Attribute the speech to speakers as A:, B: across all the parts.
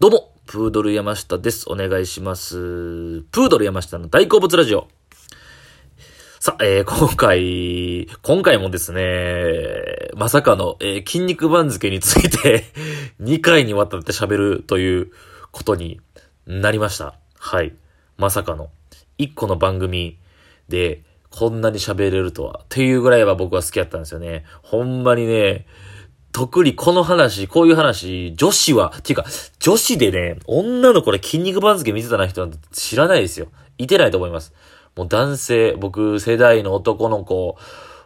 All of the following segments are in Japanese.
A: どうも、プードル山下です。お願いします。プードル山下の大好物ラジオ。さあ、えー、今回、今回もですね、まさかの、えー筋肉番付について、2回にわたって喋るということになりました。はい。まさかの。1個の番組で、こんなに喋れるとは。っていうぐらいは僕は好きだったんですよね。ほんまにね、特にこの話、こういう話、女子は、っていうか、女子でね、女の子で筋肉番付見てたな人なんて知らないですよ。いてないと思います。もう男性、僕世代の男の子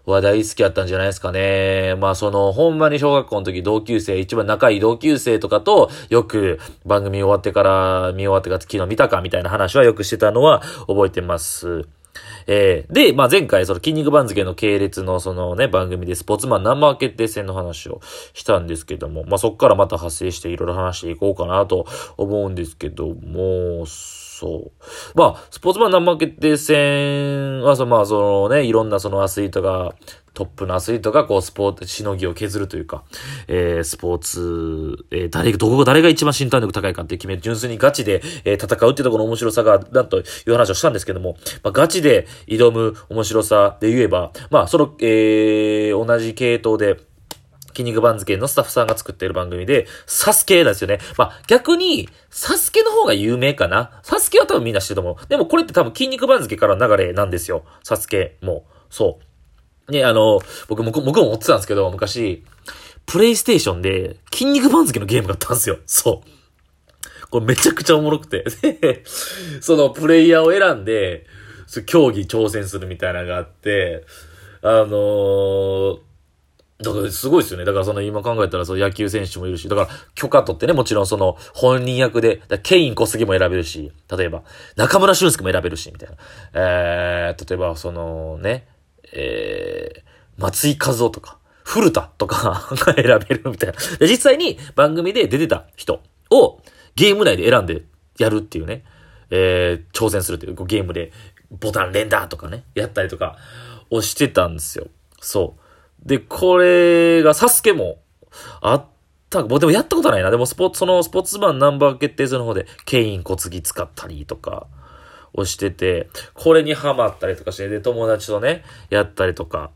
A: は大好きだったんじゃないですかね。まあその、ほんまに小学校の時同級生、一番仲いい同級生とかと、よく番組終わってから、見終わってから昨日見たかみたいな話はよくしてたのは覚えてます。えー、で、まあ、前回、その筋肉番付の系列のそのね、番組でスポーツマン生決定戦の話をしたんですけども、まあ、そこからまた発生していろいろ話していこうかなと思うんですけども、そう。まあ、スポーツマンナンバー決定戦は、そのまあ、そのね、いろんなそのアスリートが、トップのアスリートがこうスポーツ、しのぎを削るというか、えー、スポーツ、えー、誰が、どこが誰が一番身体力高いかって決め、純粋にガチで、えー戦うっていうところの面白さが、だという話をしたんですけども、まあ、ガチで挑む面白さで言えば、まあ、その、えー、同じ系統で、筋肉番付のスタッフさんが作っている番組で、サスケなんですよね。まあ、逆に、サスケの方が有名かな？サスケは多分みんな知ってると思う。でもこれって多分筋肉番付からの流れなんですよ。サスケも。そう。ね、あの、僕も、僕も持ってたんですけど、昔、プレイステーションで筋肉番付のゲームがあったんですよ。そう。これめちゃくちゃおもろくて。そのプレイヤーを選んで、競技挑戦するみたいなのがあって、あのーだからすごいですよね。だからその今考えたらその野球選手もいるし、だから許可取ってね、もちろんその本人役で、ケイン小杉も選べるし、例えば中村俊輔も選べるし、みたいな。えー、例えばそのね、えー、松井和夫とか、古田とか が選べるみたいな。で、実際に番組で出てた人をゲーム内で選んでやるっていうね、えー、挑戦するっていうこうゲームでボタン連打とかね、やったりとかをしてたんですよ。そう。で、これがサスケもあった、もうでもやったことないな。でもスポーツ、そのスポーツマンナンバー決定戦の方でケイン小杉使ったりとかをしてて、これにハマったりとかして、で、友達とね、やったりとか、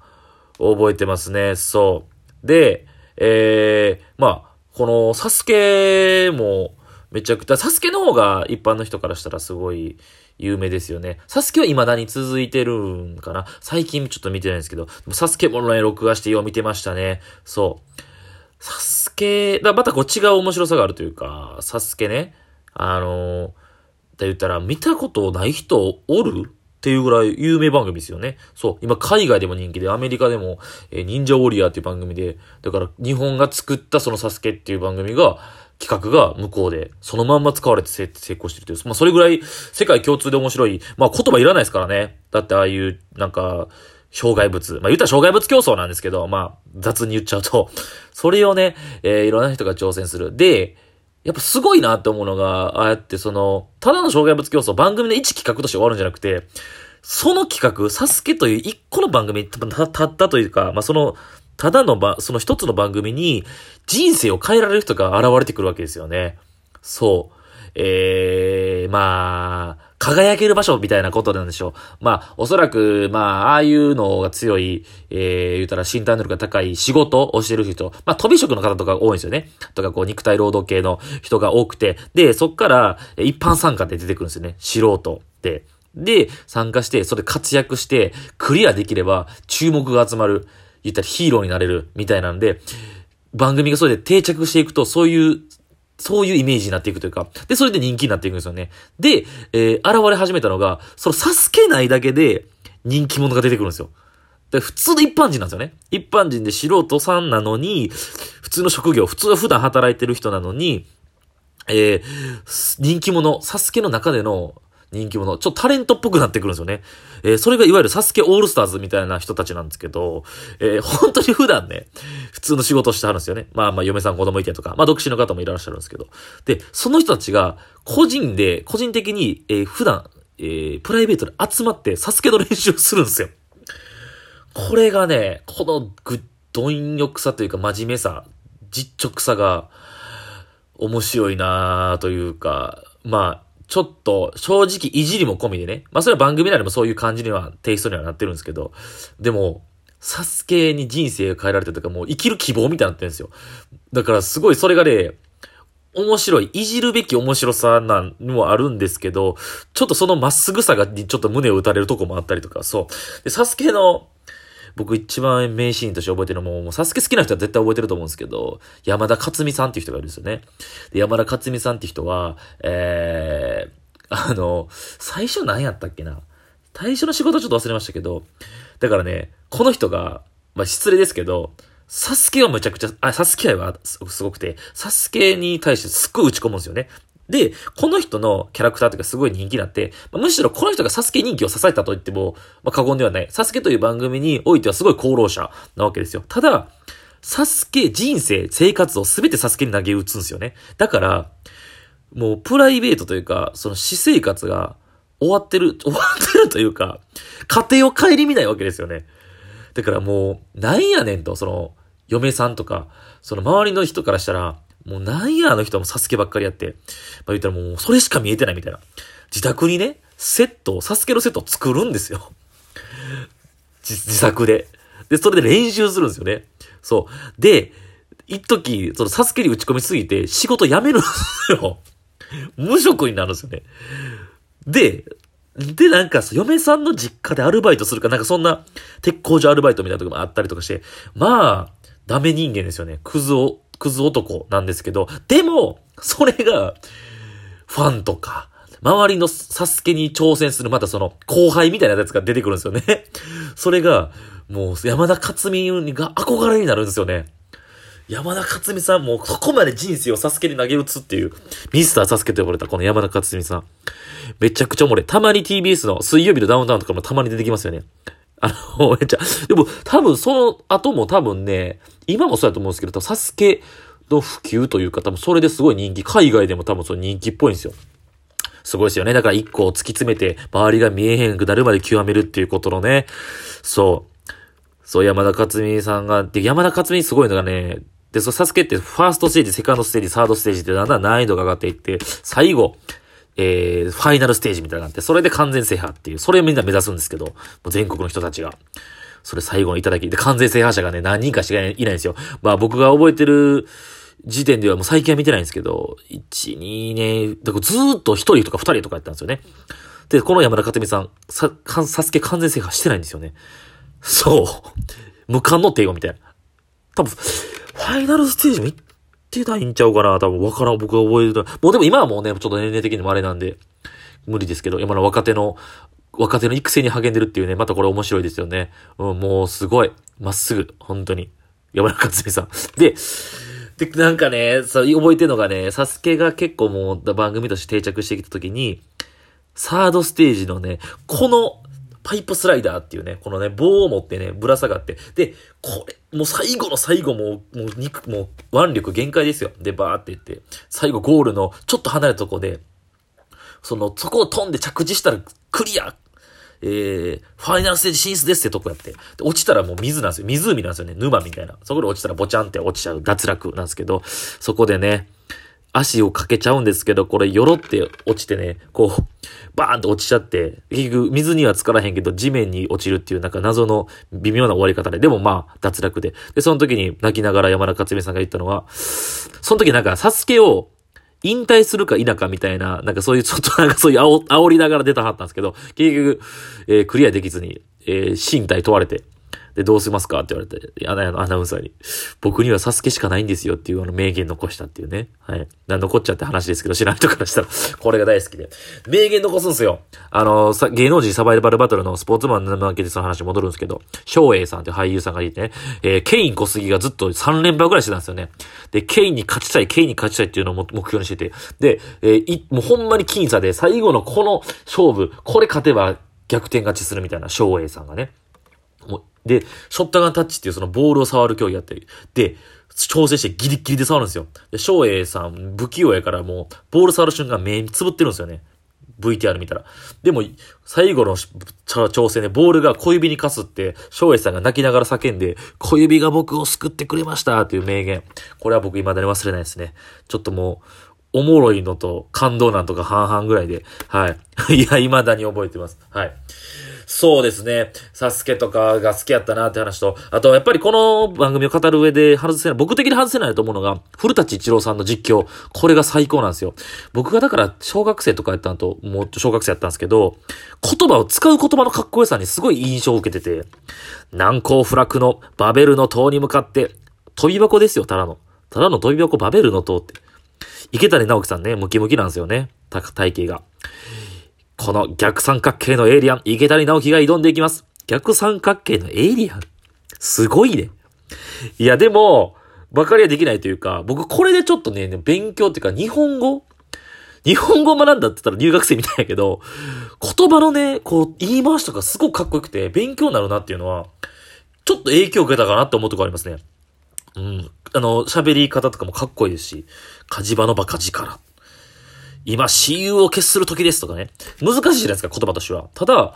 A: 覚えてますね。そう。で、えー、まあ、このサスケもめちゃくちゃ、サスケの方が一般の人からしたらすごい有名ですよね。サスケは未だに続いてるんかな？最近ちょっと見てないんですけど、サスケもね、録画してよう見てましたね。そう。サスケ、だまたこう違う面白さがあるというか、サスケね、あのー、だ言ったら見たことない人おるっていうぐらい有名番組ですよね。そう。今海外でも人気で、アメリカでも、えー忍者ウォリアーっていう番組で、だから日本が作ったそのサスケっていう番組が、企画が向こうで、そのまんま使われて成功してるという。まあそれぐらい世界共通で面白い。まあ言葉いらないですからね。だってああいう、なんか、障害物。まあ言ったら障害物競争なんですけど、まあ雑に言っちゃうと、それをね、えーいろんな人が挑戦する。で、やっぱすごいなって思うのが、ああやってその、ただの障害物競争、番組で一企画として終わるんじゃなくて、その企画、サスケという一個の番組、たたたったというか、まあその、ただのば、その一つの番組に人生を変えられる人が現れてくるわけですよね。そう。ええまあ、輝ける場所みたいなことなんでしょう。まあ、おそらく、まあ、ああいうのが強い、ええ言ったら身体能力が高い仕事をしてる人、まあ、飛び職の方とか多いんですよね。とか、こう、肉体労働系の人が多くて、で、そっから、一般参加で出てくるんですよね。素人で。で、参加して、それで活躍して、クリアできれば、注目が集まる。言ったらヒーローになれる、みたいなんで、番組がそれで定着していくと、そういう、そういうイメージになっていくというか、で、それで人気になっていくんですよね。で、えー現れ始めたのが、そのサスケ内だけで人気者が出てくるんですよ。で、普通の一般人なんですよね。一般人で素人さんなのに、普通の職業、普通は普段働いてる人なのに、えー人気者、サスケの中での人気者、ちょっとタレントっぽくなってくるんですよね。えーそれがいわゆるサスケオールスターズみたいな人たちなんですけど、えー本当に普段ね、普通の仕事してはるんですよね。まあまあ嫁さん子供いてとか、まあ独身の方もいらっしゃるんですけど。で、その人たちが個人で、個人的に、えー普段、えープライベートで集まってサスケの練習をするんですよ。これがね、このぐ、貪欲さというか真面目さ、実直さが、面白いなーというか、まあ、ちょっと、正直いじりも込みでね。まあそれは番組内でもそういう感じには、テイストにはなってるんですけど、でも、サスケに人生変えられてとか、もう生きる希望みたいになってるんですよ。だからすごいそれがね、面白い、いじるべき面白さなんにもあるんですけど、ちょっとそのまっすぐさがちょっと胸を打たれるとこもあったりとか、そう。で、サスケの、僕一番名シーンとして覚えてるのも、もうサスケ好きな人は絶対覚えてると思うんですけど、山田勝美さんっていう人がいるんですよね。で、山田勝美さんって人は、えー、あの、最初何やったっけな最初の仕事ちょっと忘れましたけど、だからね、この人が、まあ失礼ですけど、サスケはむちゃくちゃ、あ、サスケ愛はすごくて、サスケに対してすっごい打ち込むんですよね。で、この人のキャラクターとかすごい人気になって、まあ、むしろこの人がサスケ人気を支えたと言っても、まあ、過言ではない。サスケという番組においてはすごい功労者なわけですよ。ただ、サスケ人生、生活をすべてサスケに投げ打つんですよね。だから、もうプライベートというか、その私生活が終わってる、終わってるというか、家庭を顧みないわけですよね。だからもう、なんやねんと、その、嫁さんとか、その周りの人からしたら、もうなんやあの人もサスケばっかりやって。まあ言ったらもうそれしか見えてないみたいな。自宅にね、セット、サスケのセットを作るんですよ。自作で。で、それで練習するんですよね。そう。で、一時、そのサスケに打ち込みすぎて仕事辞めるんですよ。無職になるんですよね。で、で、なんか、嫁さんの実家でアルバイトするか、なんかそんな、鉄工所アルバイトみたいなとこもあったりとかして、まあ、ダメ人間ですよね。クズを、クズ男なんですけど、でも、それが、ファンとか、周りのサスケに挑戦する、またその、後輩みたいなやつが出てくるんですよね。それが、もう、山田勝美が憧れになるんですよね。山田勝美さんもそこまで人生をサスケに投げ打つっていう、ミスターサスケと呼ばれたこの山田勝美さん。めちゃくちゃおもれ。たまに TBS の水曜日のダウンタウンとかもたまに出てきますよね。あの、めっちゃ、でも多分その後も多分ね、今もそうやと思うんですけど、サスケの普及というか、多分それですごい人気、海外でも多分その人気っぽいんですよ。すごいですよね。だから一個を突き詰めて、周りが見えへんくなるまで極めるっていうことのね、そう。そう、山田勝美さんが、で、山田勝美すごいのがね、で、そのサスケってファーストステージ、セカンドステージ、サードステージってだんだん難易度が上がっていって、最後、えー、ファイナルステージみたいなのがあって、それで完全制覇っていう、それをみんな目指すんですけど、もう全国の人たちが。それ最後のいただき。で、完全制覇者がね、何人かしかいないんですよ。まあ僕が覚えてる時点ではもう最近は見てないんですけど、1、2ね、だからずーっと1人とか2人とかやったんですよね。で、この山田かてみさん、さ、サスケ完全制覇してないんですよね。そう。無冠の帝王みたいな。多分、ファイナルステージも行ってないんちゃうかな多分わからん。僕が覚えてた。もうでも今はもうね、ちょっと年齢的にもあれなんで、無理ですけど、今の若手の若手の育成に励んでるっていうね、またこれ面白いですよね。うん、もうすごい。まっすぐ。本当に。山中克美さん。で、で、なんかね、そう、覚えてるのがね、サスケが結構もう番組として定着してきた時に、サードステージのね、この、パイプスライダーっていうね、このね、棒を持ってね、ぶら下がって、で、これ、もう最後の最後も、もう肉、もう腕力限界ですよ。で、バーって言って、最後ゴールのちょっと離れたとこで、その、そこを飛んで着地したらクリアえー、ファイナルステージ進出ですってとこやって。で落ちたらもう水なんですよ。湖なんですよね。沼みたいな。そこで落ちたらボチャンって落ちちゃう脱落なんですけど、そこでね、足をかけちゃうんですけど、これ、よろって落ちてね、こう、バーンと落ちちゃって、結局、水には浸からへんけど、地面に落ちるっていう、なんか謎の微妙な終わり方で、でもまあ、脱落で。で、その時に泣きながら山田勝美さんが言ったのは、その時なんか、サスケを、引退するか否かみたいな、なんかそういう、ちょっと なんかそういう煽りながら出たはったんですけど、結局、えー、クリアできずに、えー、身体問われて、で、どうしますか？って言われて、アナアナウンサーに。僕にはサスケしかないんですよっていうあの名言残したっていうね。はい。残っちゃって話ですけど、知らん人からしたら、これが大好きで。名言残すんすよ。あの、さ芸能人サバイバルバトルのスポーツマンの負けでその話戻るんですけど、翔英さんって俳優さんがいてね、えー、ケイン小杉がずっと3連覇ぐらいしてたんですよね。で、ケインに勝ちたい、ケインに勝ちたいっていうのを目標にしてて。で、えー、い、もうほんまに僅差で、最後のこの勝負、これ勝てば逆転勝ちするみたいな、翔英さんがね。で、ショットガンタッチっていうそのボールを触る競技やって、で、調整してギリギリで触るんですよ。で、翔英さん、不器用やからもう、ボール触る瞬間目つぶってるんですよね。VTR 見たら。でも、最後の挑戦でボールが小指にかすって、翔英さんが泣きながら叫んで、小指が僕を救ってくれましたっていう名言。これは僕未だに忘れないですね。ちょっともう、おもろいのと感動なんとか半々ぐらいで、はい。いや、未だに覚えてます。はい。そうですね。サスケとかが好きやったなって話と、あとやっぱりこの番組を語る上で外せない、僕的に外せないと思うのが、古舘一郎さんの実況。これが最高なんですよ。僕がだから小学生とかやったのと、もっと小学生やったんですけど、言葉を使う言葉のかっこよさにすごい印象を受けてて、難攻不落のバベルの塔に向かって、飛び箱ですよ、ただの。ただの飛び箱バベルの塔って。池谷直樹さんね、ムキムキなんですよね。体型が。この逆三角形のエイリアン、池谷直樹が挑んでいきます。逆三角形のエイリアン？すごいね。いや、でも、ばかりはできないというか、僕これでちょっとね、勉強っていうか、日本語？日本語学んだって言ったら留学生みたいやけど、言葉のね、こう、言い回しとかすごくかっこよくて、勉強になるなっていうのは、ちょっと影響を受けたかなって思うとこありますね。うん。あの、喋り方とかもかっこいいですし、火事場のバカ力。今、親友を決する時ですとかね。難しいじゃないですか、言葉としては。ただ、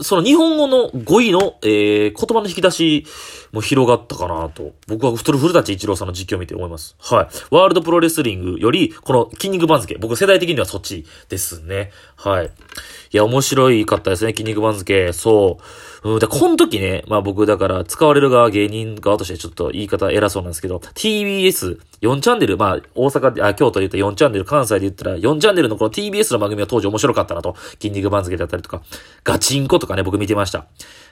A: その日本語の語彙の、えー、言葉の引き出しも広がったかなと。僕は古舘一郎さんの実況を見て思います。はい。ワールドプロレスリングより、この筋肉番付。僕世代的にはそっちですね。はい。いや、面白かったですね、筋肉番付。そう。うん、で、この時ね、まあ僕だから使われる側、芸人側としてちょっと言い方偉そうなんですけど、TBS、4チャンネル、まあ大阪で、あ、京都で言ったら4チャンネル、関西で言ったら4チャンネルのこの TBS の番組は当時面白かったなと。筋肉番付だったりとか、ガチンコとかね、僕見てました。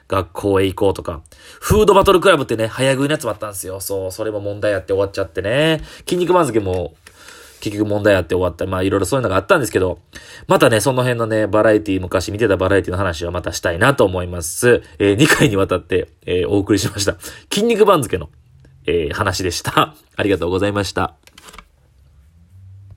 A: 学校へ行こうとか。フードバトルクラブってね、早食いのやつもあったんですよ。そう、それも問題あって終わっちゃってね。筋肉番付も結局問題あって終わった。まあいろいろそういうのがあったんですけど、またね、その辺のね、バラエティ、昔見てたバラエティの話はまたしたいなと思います。えー、2回にわたって、えー、お送りしました。筋肉番付の、えー、話でした。ありがとうございました。